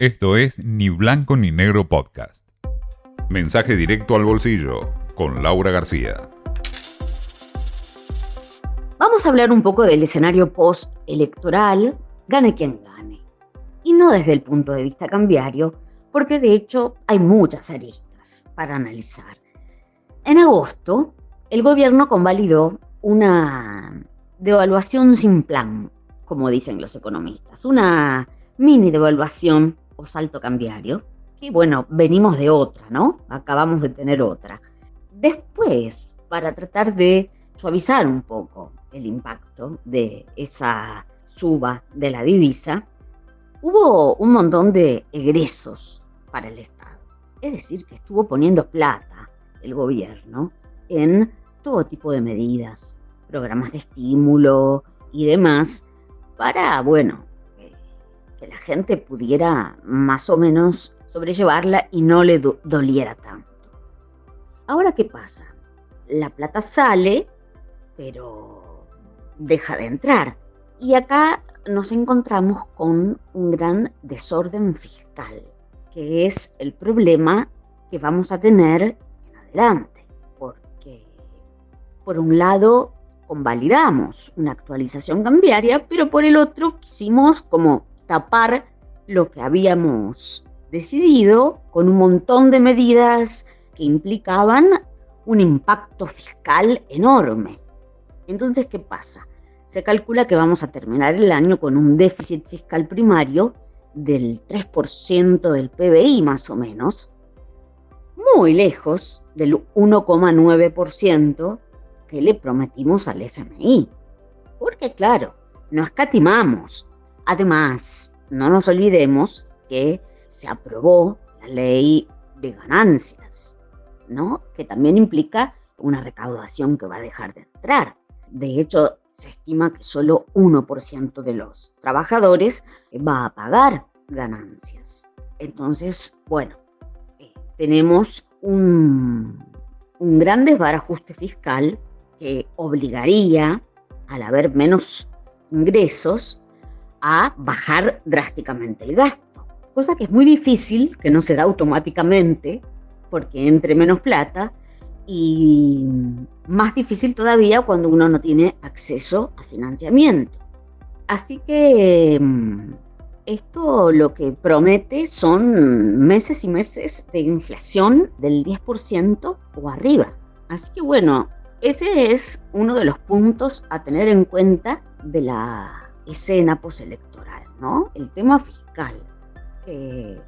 Esto es Ni Blanco ni Negro Podcast. Mensaje directo al bolsillo con Laura García. Vamos a hablar un poco del escenario post-electoral, gane quien gane. Y no desde el punto de vista cambiario, porque de hecho hay muchas aristas para analizar. En agosto, el gobierno convalidó una devaluación sin plan, como dicen los economistas, una mini devaluación o salto cambiario, que bueno, venimos de otra, ¿no? Acabamos de tener otra. Después, para tratar de suavizar un poco el impacto de esa suba de la divisa, hubo un montón de egresos para el Estado. Es decir, que estuvo poniendo plata el gobierno en todo tipo de medidas, programas de estímulo y demás, para, bueno, que la gente pudiera más o menos sobrellevarla y no le doliera tanto. Ahora, ¿qué pasa? La plata sale, pero deja de entrar. Y acá nos encontramos con un gran desorden fiscal, que es el problema que vamos a tener en adelante, porque por un lado convalidamos una actualización cambiaria, pero por el otro quisimos como tapar lo que habíamos decidido con un montón de medidas que implicaban un impacto fiscal enorme. Entonces, ¿qué pasa? Se calcula que vamos a terminar el año con un déficit fiscal primario del 3% del PBI más o menos, muy lejos del 1,9% que le prometimos al FMI. Porque claro, no escatimamos Además, no nos olvidemos que se aprobó la ley de ganancias, ¿no? Que también implica una recaudación que va a dejar de entrar. De hecho, se estima que solo 1% de los trabajadores va a pagar ganancias. Entonces, bueno, eh, tenemos un, un gran desbarajuste fiscal que obligaría, al haber menos ingresos, a bajar drásticamente el gasto, cosa que es muy difícil, que no se da automáticamente, porque entre menos plata, y más difícil todavía cuando uno no tiene acceso a financiamiento. Así que mm, esto lo que promete son meses y meses de inflación del 10% o arriba. Así que bueno, ese es uno de los puntos a tener en cuenta de la escena postelectoral, ¿no? El tema fiscal, que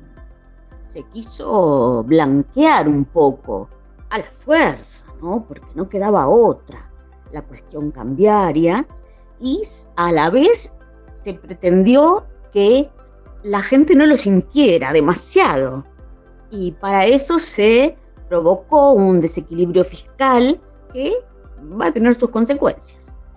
se quiso blanquear un poco a la fuerza, ¿no? Porque no quedaba otra, la cuestión cambiaria, y a la vez se pretendió que la gente no lo sintiera demasiado. Y para eso se provocó un desequilibrio fiscal que va a tener sus consecuencias.